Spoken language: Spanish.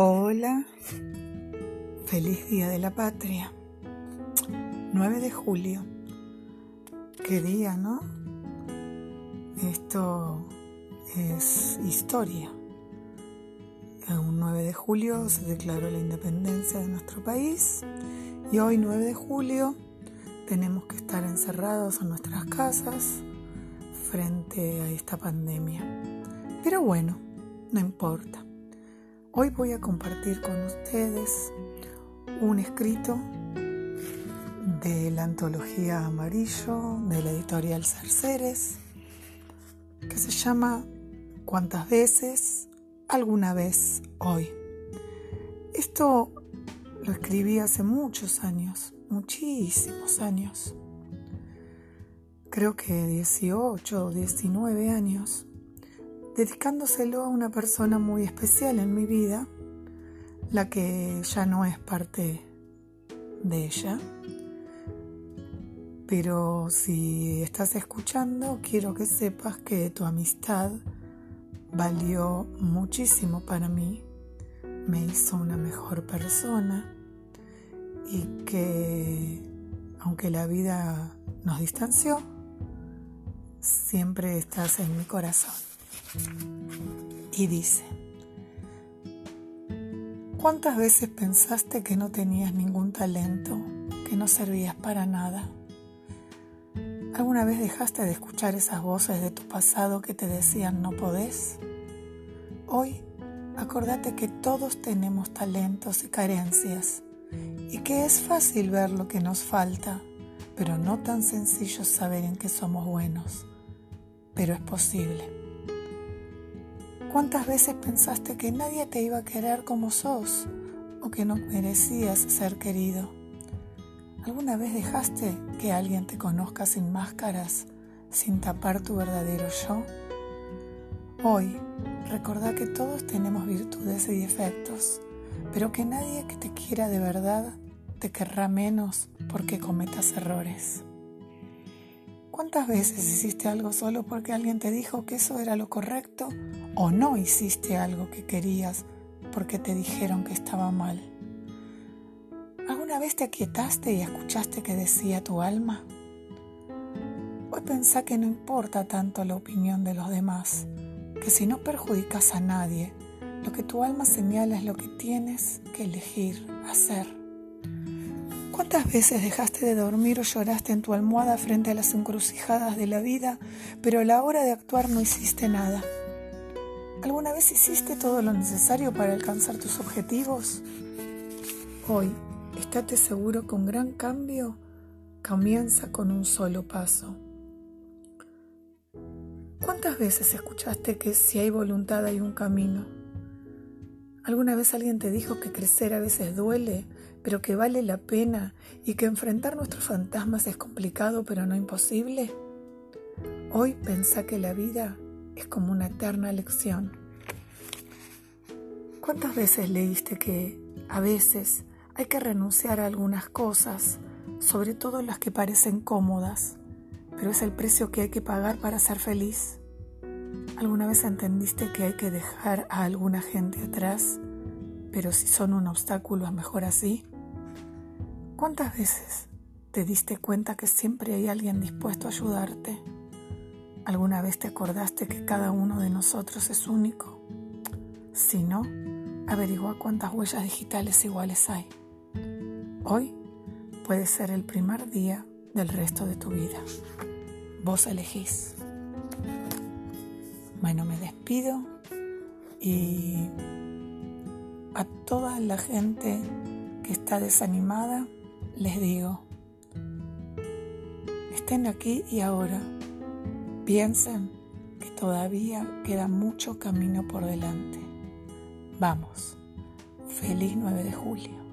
Hola, feliz Día de la Patria. 9 de julio. Qué día, ¿no? Esto es historia. Un 9 de julio se declaró la independencia de nuestro país y hoy 9 de julio tenemos que estar encerrados en nuestras casas frente a esta pandemia. Pero bueno, no importa. Hoy voy a compartir con ustedes un escrito de la antología Amarillo de la editorial Cerceres que se llama ¿Cuántas veces? Alguna vez hoy. Esto lo escribí hace muchos años, muchísimos años. Creo que 18 o 19 años dedicándoselo a una persona muy especial en mi vida, la que ya no es parte de ella. Pero si estás escuchando, quiero que sepas que tu amistad valió muchísimo para mí, me hizo una mejor persona y que aunque la vida nos distanció, siempre estás en mi corazón y dice, ¿cuántas veces pensaste que no tenías ningún talento, que no servías para nada? ¿Alguna vez dejaste de escuchar esas voces de tu pasado que te decían no podés? Hoy, acordate que todos tenemos talentos y carencias y que es fácil ver lo que nos falta, pero no tan sencillo saber en qué somos buenos. Pero es posible. ¿Cuántas veces pensaste que nadie te iba a querer como sos o que no merecías ser querido? ¿Alguna vez dejaste que alguien te conozca sin máscaras, sin tapar tu verdadero yo? Hoy, recordá que todos tenemos virtudes y defectos, pero que nadie que te quiera de verdad te querrá menos porque cometas errores. ¿Cuántas veces hiciste algo solo porque alguien te dijo que eso era lo correcto o no hiciste algo que querías porque te dijeron que estaba mal? ¿Alguna vez te aquietaste y escuchaste que decía tu alma? Hoy pensá que no importa tanto la opinión de los demás, que si no perjudicas a nadie, lo que tu alma señala es lo que tienes que elegir hacer. ¿Cuántas veces dejaste de dormir o lloraste en tu almohada frente a las encrucijadas de la vida, pero a la hora de actuar no hiciste nada? ¿Alguna vez hiciste todo lo necesario para alcanzar tus objetivos? Hoy, estate seguro que un gran cambio comienza con un solo paso. ¿Cuántas veces escuchaste que si hay voluntad hay un camino? ¿Alguna vez alguien te dijo que crecer a veces duele pero que vale la pena y que enfrentar nuestros fantasmas es complicado pero no imposible? Hoy pensá que la vida es como una eterna lección. ¿Cuántas veces leíste que a veces hay que renunciar a algunas cosas, sobre todo las que parecen cómodas, pero es el precio que hay que pagar para ser feliz? ¿Alguna vez entendiste que hay que dejar a alguna gente atrás pero si son un obstáculo es mejor así. ¿Cuántas veces te diste cuenta que siempre hay alguien dispuesto a ayudarte? ¿Alguna vez te acordaste que cada uno de nosotros es único? Si no, averigua cuántas huellas digitales iguales hay. Hoy puede ser el primer día del resto de tu vida. Vos elegís. Bueno, me despido y a toda la gente que está desanimada, les digo, estén aquí y ahora. Piensen que todavía queda mucho camino por delante. Vamos, feliz 9 de julio.